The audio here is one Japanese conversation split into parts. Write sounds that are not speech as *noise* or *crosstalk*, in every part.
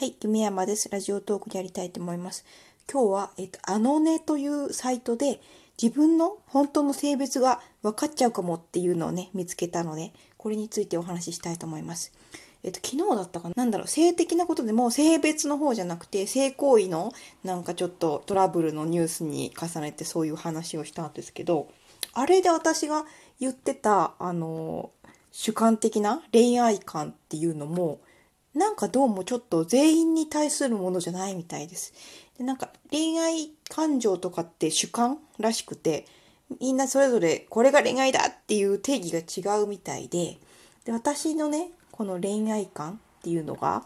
はい、夢山です。ラジオトークでやりたいと思います。今日は、えっと、あのねというサイトで自分の本当の性別が分かっちゃうかもっていうのをね、見つけたので、これについてお話ししたいと思います。えっと、昨日だったかななんだろう、性的なことでも性別の方じゃなくて、性行為のなんかちょっとトラブルのニュースに重ねてそういう話をしたんですけど、あれで私が言ってた、あの、主観的な恋愛観っていうのも、なんかどうもちょっと全員に対するものじゃないみたいです。でなんか恋愛感情とかって主観らしくて、みんなそれぞれこれが恋愛だっていう定義が違うみたいで、で私のね、この恋愛観っていうのが、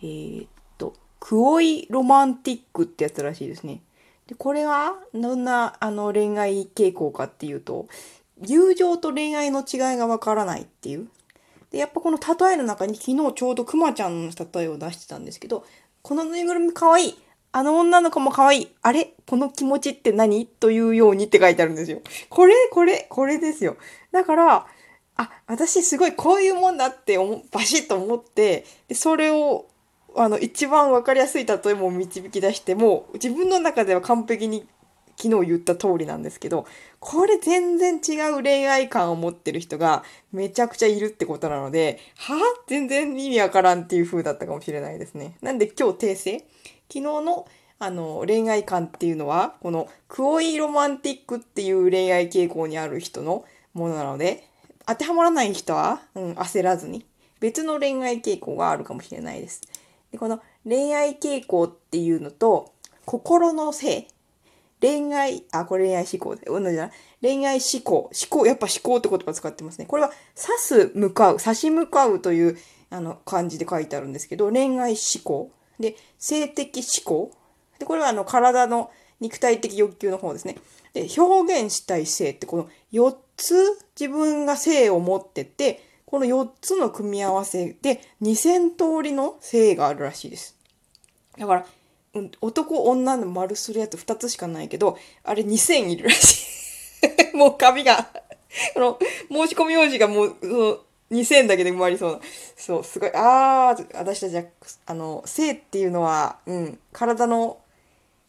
えーっと、クオイロマンティックってやつらしいですね。で、これはどんなあの恋愛傾向かっていうと、友情と恋愛の違いがわからないっていう。で、やっぱこの例えの中に昨日ちょうどクマちゃんの例えを出してたんですけど、このぬいぐるみかわいい。あの女の子も可愛い。あれこの気持ちって何？というようにって書いてあるんですよ。これ、これ、これですよ。だから、あ、私すごいこういうもんだって思バシッと思って、でそれを、あの、一番わかりやすい例えも導き出して、もう自分の中では完璧に昨日言った通りなんですけど、これ全然違う恋愛観を持ってる人がめちゃくちゃいるってことなので、は全然意味わからんっていう風だったかもしれないですね。なんで今日訂正？昨日のあの恋愛観っていうのは、このクオイロマンティックっていう恋愛傾向にある人のものなので、当てはまらない人は、うん、焦らずに別の恋愛傾向があるかもしれないです。でこの恋愛傾向っていうのと心の性恋愛、あ、これ恋愛思考で、同じだな。恋愛思考。思考、やっぱ思考って言葉使ってますね。これは、指す、向かう、差し向かうという、あの、漢字で書いてあるんですけど、恋愛思考。で、性的思考。で、これは、あの、体の肉体的欲求の方ですね。で、表現したい性って、この4つ自分が性を持ってて、この4つの組み合わせで2000通りの性があるらしいです。だから、男女の丸するやつ2つしかないけど、あれ2000いるらしい。*laughs* もう紙が、*laughs* この申し込み用紙がもう、その2000だけで埋まりそうな。そう、すごい。ああ、私たちは、あの、性っていうのは、うん、体の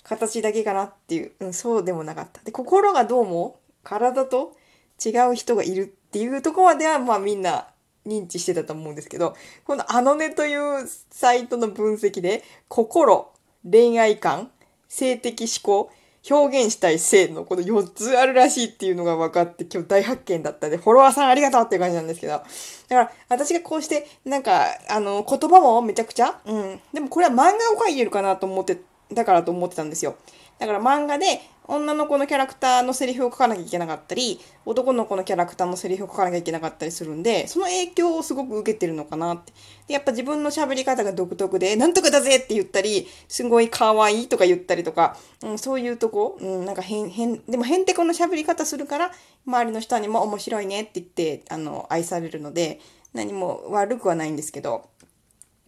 形だけかなっていう、うん、そうでもなかった。で、心がどうも体と違う人がいるっていうところまでは、まあみんな認知してたと思うんですけど、このあのねというサイトの分析で、心、恋愛観、性的思考、表現したい性のこの4つあるらしいっていうのが分かって今日大発見だったんで、フォロワーさんありがとうっていう感じなんですけど。だから私がこうして、なんか、あの、言葉もめちゃくちゃ、うん。でもこれは漫画を描いてるかなと思って、だからと思ってたんですよ。だから漫画で女の子のキャラクターのセリフを書かなきゃいけなかったり、男の子のキャラクターのセリフを書かなきゃいけなかったりするんで、その影響をすごく受けてるのかなって。で、やっぱ自分の喋り方が独特で、なんとかだぜって言ったり、すごい可愛いとか言ったりとか、うん、そういうとこ、うん、なんか変、変、でもへんてこの喋り方するから、周りの人にも面白いねって言って、あの、愛されるので、何も悪くはないんですけど、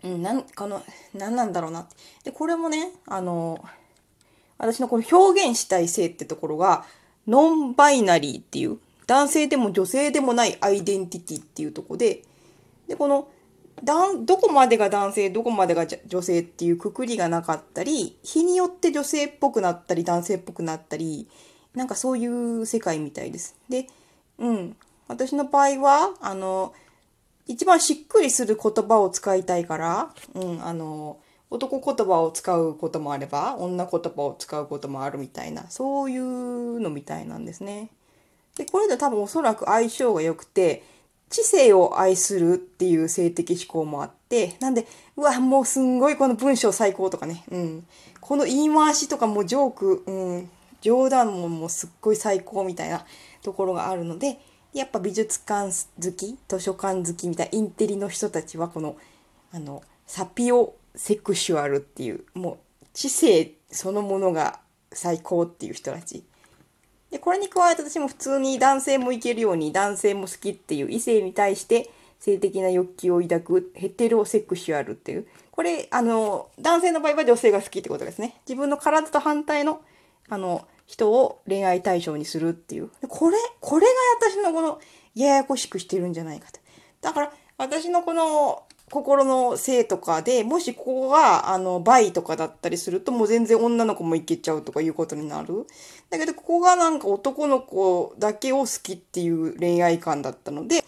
うん、なん、この、なんなんだろうなって。で、これもね、あの、私のこの表現したい性ってところが、ノンバイナリーっていう、男性でも女性でもないアイデンティティっていうとこで、で、この、どこまでが男性、どこまでが女性っていうくくりがなかったり、日によって女性っぽくなったり、男性っぽくなったり、なんかそういう世界みたいです。で、うん。私の場合は、あの、一番しっくりする言葉を使いたいから、うん、あの、男言葉を使うこともあれば、女言葉を使うこともあるみたいな、そういうのみたいなんですね。で、これで多分おそらく相性が良くて、知性を愛するっていう性的思考もあって、なんで、うわ、もうすんごいこの文章最高とかね、うん。この言い回しとかもジョーク、うん、冗談ももうすっごい最高みたいなところがあるので、やっぱ美術館好き、図書館好きみたいなインテリの人たちはこの、あの、サピオセクシュアルっていう、もう知性そのものが最高っていう人たち。で、これに加えて私も普通に男性もいけるように男性も好きっていう異性に対して性的な欲求を抱くヘテロセクシュアルっていう。これ、あの、男性の場合は女性が好きってことですね。自分の体と反対の、あの、人を恋愛対象にするっていう。これ、これが私のこの、ややこしくしてるんじゃないかと。だから、私のこの、心の性とかで、もしここが、あの、バイとかだったりすると、もう全然女の子もいけちゃうとかいうことになる？だけど、ここがなんか男の子だけを好きっていう恋愛観だったので、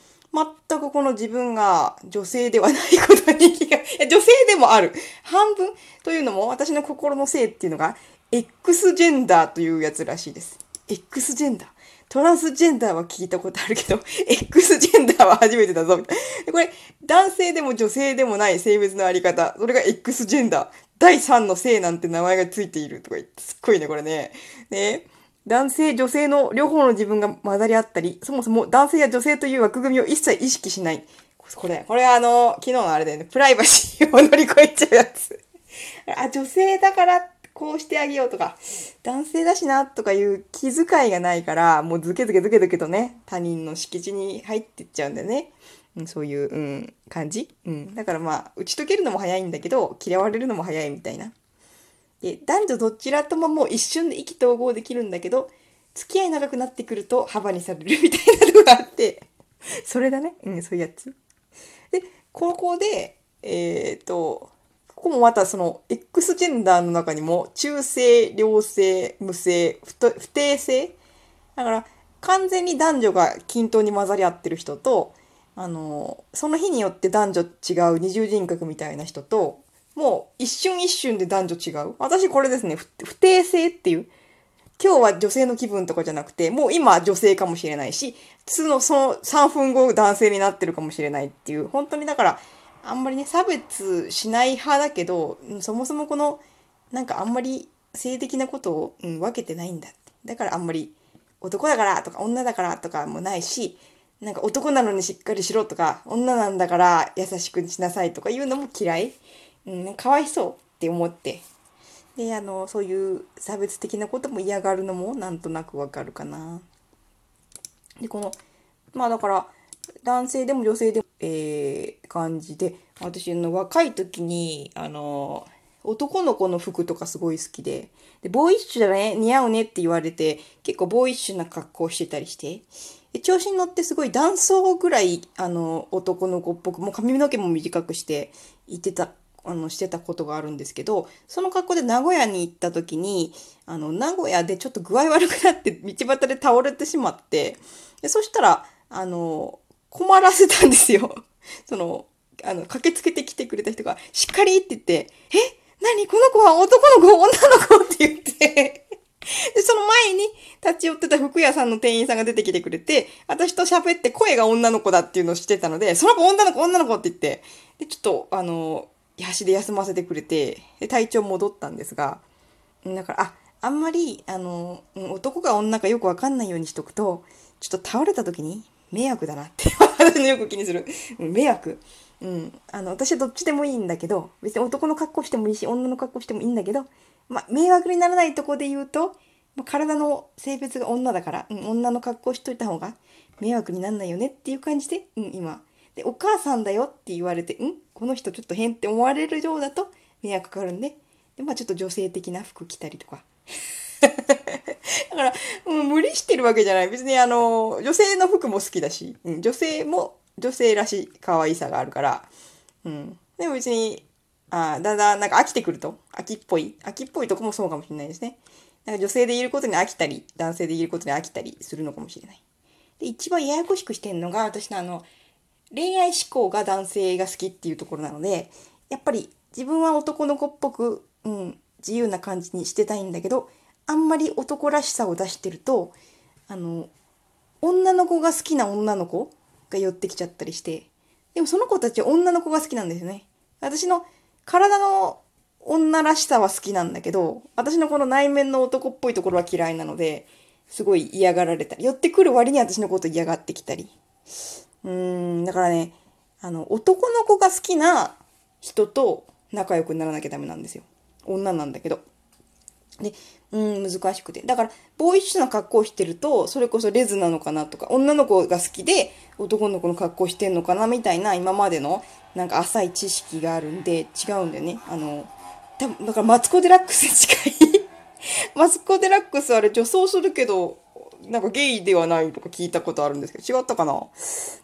全くこの自分が女性ではないことに気が、*laughs* 女性でもある。半分というのも、私の心の性っていうのが、X ジェンダーというやつらしいです。X ジェンダー。トランスジェンダーは聞いたことあるけど、*laughs* X ジェンダーは初めてだぞ、みたいな。これ、男性でも女性でもない性別のあり方。それが X ジェンダー。第3の性なんて名前がついているとか言って、すっごいね、これね。ね。男性、女性の両方の自分が混ざり合ったり、そもそも男性や女性という枠組みを一切意識しない。これ、これあの、昨日のあれだよね、プライバシーを乗り越えちゃうやつ。あ、女性だからってこうしてあげようとか、男性だしなとかいう気遣いがないから、もうズケズケズケズケとね、他人の敷地に入ってっちゃうんだよね。うん、そういう、うん、感じ。うん。だからまあ、打ち解けるのも早いんだけど、嫌われるのも早いみたいな。で、男女どちらとももう一瞬で意気投合できるんだけど、付き合い長くなってくると幅にされるみたいなのがあって、それだね。うん、そういうやつ。で、高校で、えっ、ー、と、ここもまたその X ジェンダーの中にも中性、良性、無性、不定性だから完全に男女が均等に混ざり合ってる人と、あの、その日によって男女違う二重人格みたいな人と、もう一瞬一瞬で男女違う。私これですね、不定性っていう。今日は女性の気分とかじゃなくて、もう今女性かもしれないし、その、その3分後男性になってるかもしれないっていう、本当にだから、あんまりね、差別しない派だけど、そもそもこの、なんかあんまり性的なことを、うん、分けてないんだって。だからあんまり男だからとか女だからとかもないし、なんか男なのにしっかりしろとか、女なんだから優しくしなさいとか言うのも嫌い。うん、かわいそうって思って。で、あの、そういう差別的なことも嫌がるのもなんとなくわかるかな。で、この、まあだから、男性でも女性でも、えー、感じで、私の若い時に、あの、男の子の服とかすごい好きで、で、ボーイッシュだね、似合うねって言われて、結構ボーイッシュな格好してたりして、で調子に乗ってすごい男装ぐらい、あの、男の子っぽく、もう髪の毛も短くして行ってた、あの、してたことがあるんですけど、その格好で名古屋に行った時に、あの、名古屋でちょっと具合悪くなって道端で倒れてしまって、でそしたら、あの、困らせたんですよ。*laughs* その、あの、駆けつけてきてくれた人が、しっかりって言って、え？何？この子は男の子？女の子？って言って。*laughs* で、その前に立ち寄ってた服屋さんの店員さんが出てきてくれて、私と喋って声が女の子だっていうのをしてたので、その子女の子？女の子？って言って、で、ちょっと、あの、足で休ませてくれて、で、体調戻ったんですが、だから、あ、あんまり、あの、男か女かよくわかんないようにしとくと、ちょっと倒れた時に、迷惑だなってよく気にする。迷惑。うん。あの、私はどっちでもいいんだけど、別に男の格好してもいいし、女の格好してもいいんだけど、まあ、迷惑にならないとこで言うと、まあ、体の性別が女だから、うん、女の格好しといた方が迷惑にならないよねっていう感じで、うん、今。で、お母さんだよって言われて、うんこの人ちょっと変って思われるようだと迷惑かかるんで、で、まあちょっと女性的な服着たりとか。だから、もう、無理してるわけじゃない。別にあの、女性の服も好きだし、うん、女性も女性らしい可愛さがあるから、うん。でも別に、あだんだんなんか飽きてくると、秋っぽい、秋っぽいとこもそうかもしれないですね。なんか女性でいることに飽きたり、男性でいることに飽きたりするのかもしれない。で、一番ややこしくしてるのが、私のあの、恋愛志向が男性が好きっていうところなので、やっぱり自分は男の子っぽく、うん、自由な感じにしてたいんだけど、あんまり男らしさを出してると、あの、女の子が好きな女の子が寄ってきちゃったりして、でもその子たちは女の子が好きなんですよね。私の体の女らしさは好きなんだけど、私のこの内面の男っぽいところは嫌いなので、すごい嫌がられたり、寄ってくる割に私のこと嫌がってきたり。うーん、だからね、あの、男の子が好きな人と仲良くならなきゃダメなんですよ。女なんだけど。で、うん、難しくて。だから、ボーイッシュな格好をしてると、それこそレズなのかなとか、女の子が好きで男の子の格好してんのかなみたいな今までのなんか浅い知識があるんで違うんだよね。あの、多分だからマツコ・デラックスに近い *laughs* マツコ・デラックスあれ女装するけど、なんかゲイではないとか聞いたことあるんですけど、違ったかな？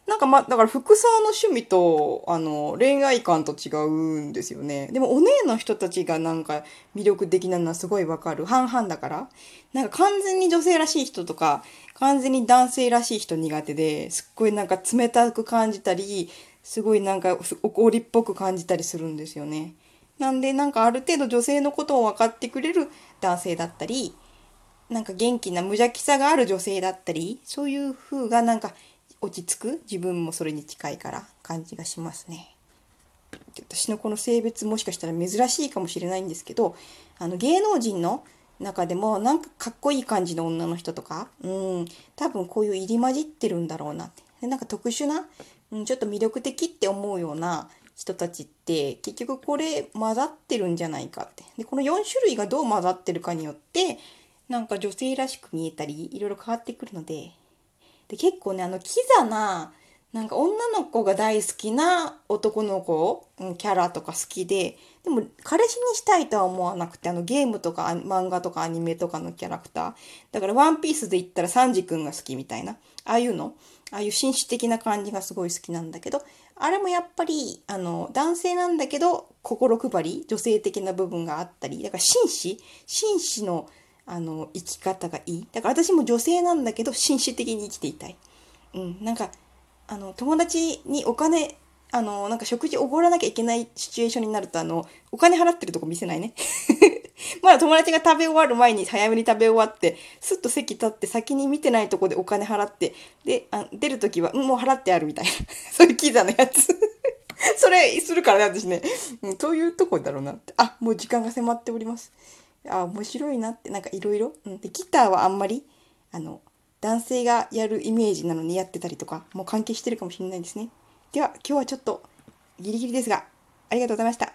なんかま、だから服装の趣味と、あの、恋愛観と違うんですよね。でもお姉の人たちがなんか魅力的なのはすごいわかる。半々だから。なんか完全に女性らしい人とか、完全に男性らしい人苦手で、すっごいなんか冷たく感じたり、すごいなんか怒りっぽく感じたりするんですよね。なんでなんかある程度女性のことを分かってくれる男性だったり、なんか元気な無邪気さがある女性だったり、そういう風がなんか落ち着く自分もそれに近いから感じがしますね。私のこの性別もしかしたら珍しいかもしれないんですけど、あの芸能人の中でもなんかかっこいい感じの女の人とか、うん、多分こういう入り混じってるんだろうなって。でなんか特殊な、うん、ちょっと魅力的って思うような人たちって結局これ混ざってるんじゃないかって。で、この4種類がどう混ざってるかによってなんか女性らしく見えたりいろいろ変わってくるので。で結構ねあのキザななんか女の子が大好きな男の子、キャラとか好きで、でも彼氏にしたいとは思わなくて、あのゲームとか漫画とかアニメとかのキャラクター。だからワンピースで言ったらサンジ君が好きみたいな。ああいうの。ああいう紳士的な感じがすごい好きなんだけど、あれもやっぱり、あの、男性なんだけど、心配り、女性的な部分があったり、だから紳士？紳士の、あの、生き方がいい？だから私も女性なんだけど、紳士的に生きていたい。うん、なんか、あの、友達にお金、あの、なんか食事おごらなきゃいけないシチュエーションになると、あの、お金払ってるとこ見せないね。*laughs* まだ友達が食べ終わる前に早めに食べ終わって、すっと席立って先に見てないとこでお金払って、で、あ出るときは、もう払ってあるみたいな。*laughs* そういうキザのやつ。*laughs* それするからね、私ね。うん、そういうとこだろうなって。あ、もう時間が迫っております。あ、面白いなって、なんかいろいろ？ギターはあんまり、あの、男性がやるイメージなのにやってたりとかもう関係してるかもしれないですね。では今日はちょっとギリギリですがありがとうございました。